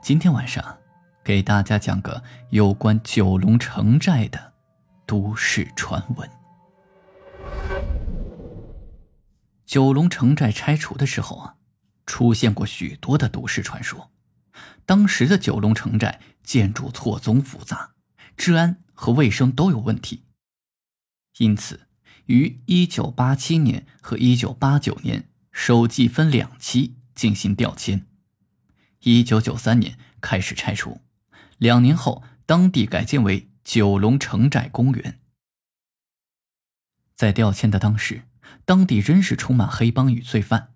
今天晚上给大家讲个有关九龙城寨的都市传闻。九龙城寨拆除的时候啊，出现过许多的都市传说。当时的九龙城寨建筑错综复杂，治安和卫生都有问题，因此于一九八七年和一九八九年首季分两期进行调迁。一九九三年开始拆除，两年后当地改建为九龙城寨公园。在调迁的当时，当地仍是充满黑帮与罪犯。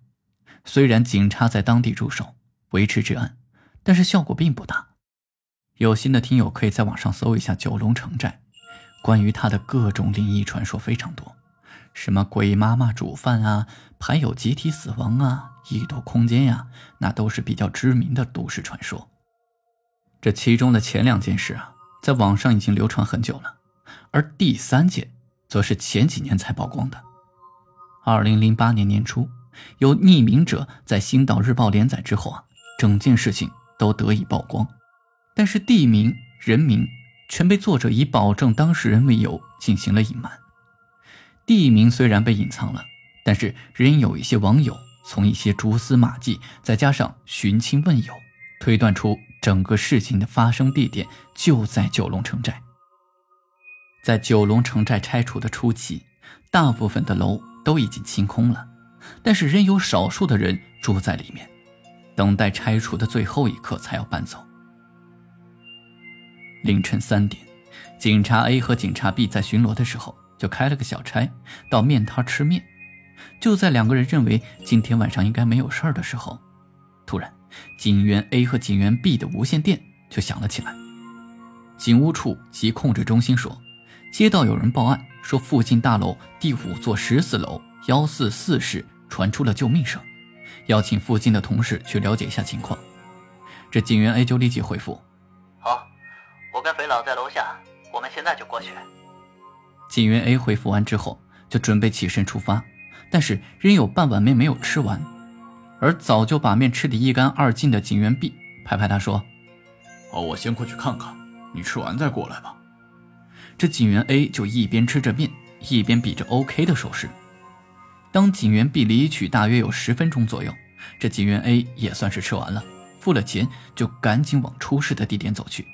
虽然警察在当地驻守维持治安，但是效果并不大。有心的听友可以在网上搜一下九龙城寨，关于它的各种灵异传说非常多，什么鬼妈妈煮饭啊，还有集体死亡啊。异度空间呀，那都是比较知名的都市传说。这其中的前两件事啊，在网上已经流传很久了，而第三件，则是前几年才曝光的。二零零八年年初，有匿名者在《星岛日报》连载之后啊，整件事情都得以曝光，但是地名、人名全被作者以保证当事人为由进行了隐瞒。地名虽然被隐藏了，但是仍有一些网友。从一些蛛丝马迹，再加上寻亲问友，推断出整个事情的发生地点就在九龙城寨。在九龙城寨拆除的初期，大部分的楼都已经清空了，但是仍有少数的人住在里面，等待拆除的最后一刻才要搬走。凌晨三点，警察 A 和警察 B 在巡逻的时候，就开了个小差，到面摊吃面。就在两个人认为今天晚上应该没有事儿的时候，突然，警员 A 和警员 B 的无线电就响了起来。警务处及控制中心说，接到有人报案，说附近大楼第五座十四楼幺四四室传出了救命声，要请附近的同事去了解一下情况。这警员 A 就立即回复：“好，我跟肥佬在楼下，我们现在就过去。”警员 A 回复完之后，就准备起身出发。但是仍有半碗面没有吃完，而早就把面吃得一干二净的警员 B 拍拍他说：“哦，我先过去看看，你吃完再过来吧。”这警员 A 就一边吃着面，一边比着 OK 的手势。当警员 B 离去大约有十分钟左右，这警员 A 也算是吃完了，付了钱就赶紧往出事的地点走去。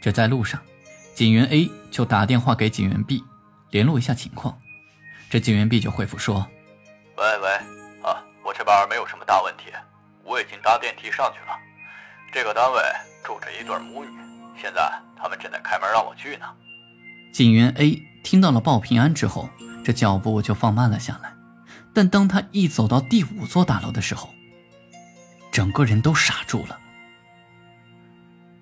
这在路上，警员 A 就打电话给警员 B，联络一下情况。这警员 B 就回复说：“喂喂，啊，我这边没有什么大问题，我已经搭电梯上去了。这个单位住着一对母女，现在他们正在开门让我去呢。”警员 A 听到了报平安之后，这脚步就放慢了下来。但当他一走到第五座大楼的时候，整个人都傻住了。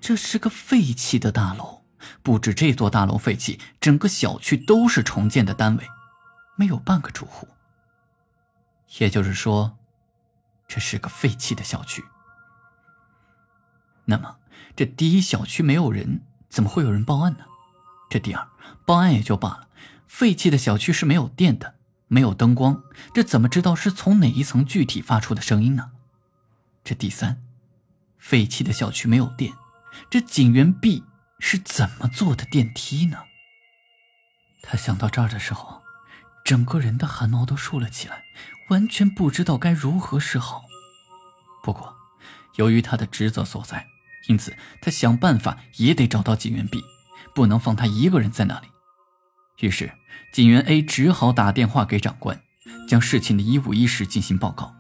这是个废弃的大楼，不止这座大楼废弃，整个小区都是重建的单位。没有半个住户，也就是说，这是个废弃的小区。那么，这第一，小区没有人，怎么会有人报案呢？这第二，报案也就罢了，废弃的小区是没有电的，没有灯光，这怎么知道是从哪一层具体发出的声音呢？这第三，废弃的小区没有电，这警员 B 是怎么坐的电梯呢？他想到这儿的时候。整个人的汗毛都竖了起来，完全不知道该如何是好。不过，由于他的职责所在，因此他想办法也得找到警员 B，不能放他一个人在那里。于是，警员 A 只好打电话给长官，将事情的一五一十进行报告。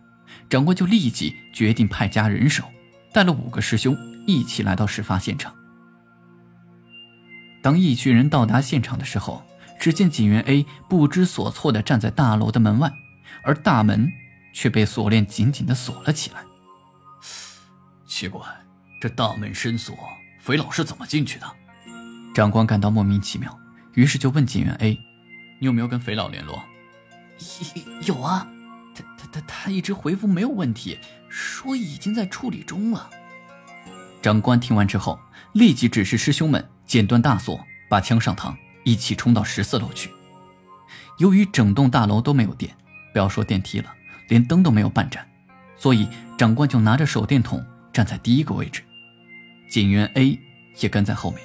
长官就立即决定派加人手，带了五个师兄一起来到事发现场。当一群人到达现场的时候，只见警员 A 不知所措地站在大楼的门外，而大门却被锁链紧紧地锁了起来。奇怪，这大门深锁，肥佬是怎么进去的？长官感到莫名其妙，于是就问警员 A：“ 你有没有跟肥佬联络？”“有啊，他他他他一直回复没有问题，说已经在处理中了。”长官听完之后，立即指示师兄们剪断大锁，把枪上膛，一起冲到十四楼去。由于整栋大楼都没有电，不要说电梯了，连灯都没有半盏，所以长官就拿着手电筒站在第一个位置，警员 A 也跟在后面，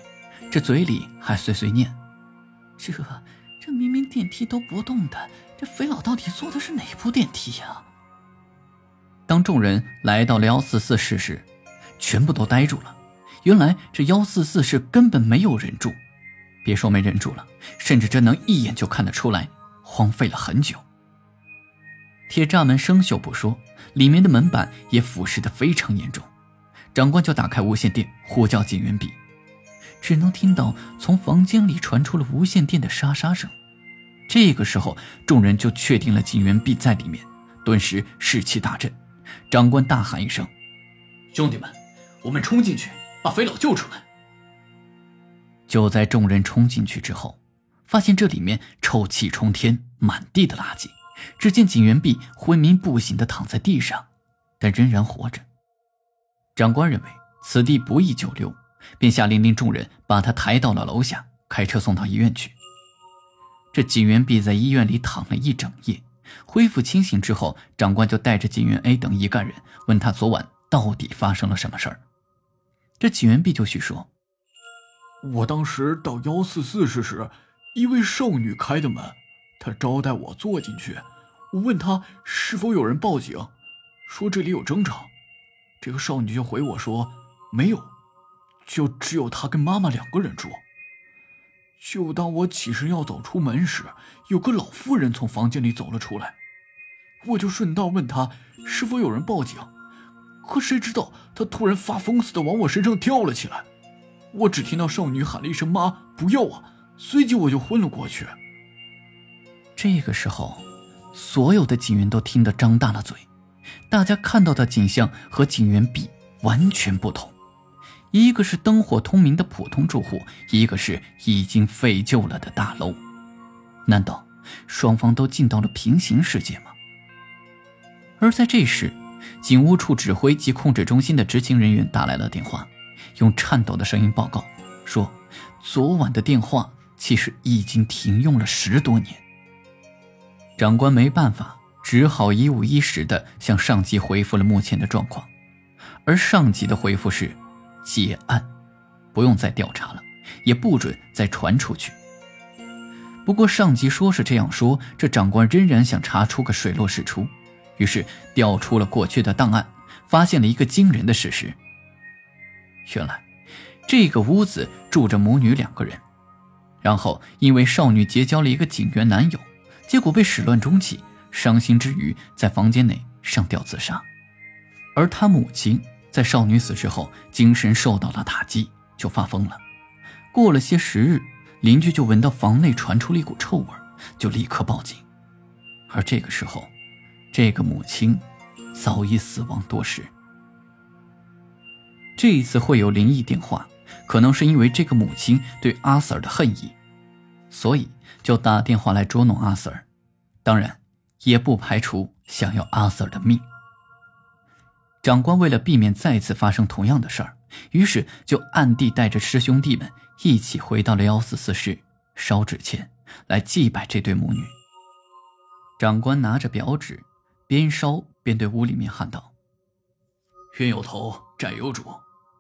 这嘴里还碎碎念：“这这明明电梯都不动的，这肥佬到底坐的是哪部电梯呀？”当众人来到了幺四四室时，全部都呆住了。原来这幺四四室根本没有人住，别说没人住了，甚至这能一眼就看得出来荒废了很久。铁栅门生锈不说，里面的门板也腐蚀的非常严重。长官就打开无线电呼叫警员 B，只能听到从房间里传出了无线电的沙沙声。这个时候，众人就确定了警员 B 在里面，顿时士气大振。长官大喊一声：“兄弟们，我们冲进去，把肥佬救出来！”就在众人冲进去之后，发现这里面臭气冲天，满地的垃圾。只见警员 B 昏迷不醒的躺在地上，但仍然活着。长官认为此地不宜久留，便下令令众人把他抬到了楼下，开车送到医院去。这警员 B 在医院里躺了一整夜，恢复清醒之后，长官就带着警员 A 等一干人问他昨晚到底发生了什么事儿。这警员 B 就叙说：“我当时到幺四四室时，一位少女开的门。”她招待我坐进去，我问她是否有人报警，说这里有争吵，这个少女就回我说没有，就只有她跟妈妈两个人住。就当我起身要走出门时，有个老妇人从房间里走了出来，我就顺道问她是否有人报警，可谁知道他突然发疯似的往我身上跳了起来，我只听到少女喊了一声妈，不要啊，随即我就昏了过去。这个时候，所有的警员都听得张大了嘴。大家看到的景象和警员 B 完全不同，一个是灯火通明的普通住户，一个是已经废旧了的大楼。难道双方都进到了平行世界吗？而在这时，警务处指挥及控制中心的执勤人员打来了电话，用颤抖的声音报告说，昨晚的电话其实已经停用了十多年。长官没办法，只好一五一十的向上级回复了目前的状况，而上级的回复是：结案，不用再调查了，也不准再传出去。不过上级说是这样说，这长官仍然想查出个水落石出，于是调出了过去的档案，发现了一个惊人的事实：原来这个屋子住着母女两个人，然后因为少女结交了一个警员男友。结果被始乱终弃，伤心之余在房间内上吊自杀，而他母亲在少女死之后精神受到了打击，就发疯了。过了些时日，邻居就闻到房内传出了一股臭味，就立刻报警。而这个时候，这个母亲早已死亡多时。这一次会有灵异电话，可能是因为这个母亲对阿 Sir 的恨意，所以。就打电话来捉弄阿 Sir，当然也不排除想要阿 Sir 的命。长官为了避免再次发生同样的事儿，于是就暗地带着师兄弟们一起回到了幺四四室烧纸钱，来祭拜这对母女。长官拿着表纸，边烧边对屋里面喊道：“冤有头，债有主，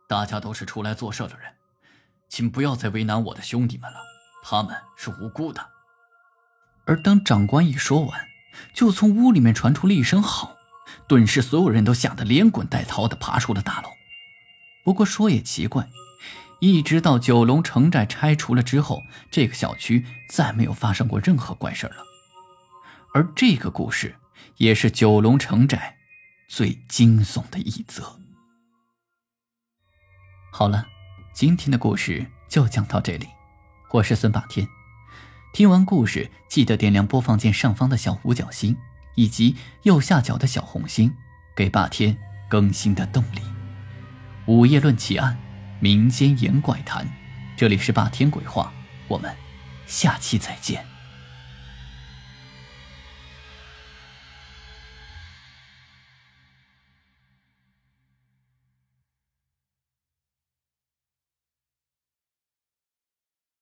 大家都是出来做事的人，请不要再为难我的兄弟们了，他们是无辜的。”而当长官一说完，就从屋里面传出了一声吼，顿时所有人都吓得连滚带逃的爬出了大楼。不过说也奇怪，一直到九龙城寨拆除了之后，这个小区再没有发生过任何怪事了。而这个故事也是九龙城寨最惊悚的一则。好了，今天的故事就讲到这里，我是孙霸天。听完故事，记得点亮播放键上方的小五角星，以及右下角的小红心，给霸天更新的动力。午夜论奇案，民间言怪谈，这里是霸天鬼话，我们下期再见。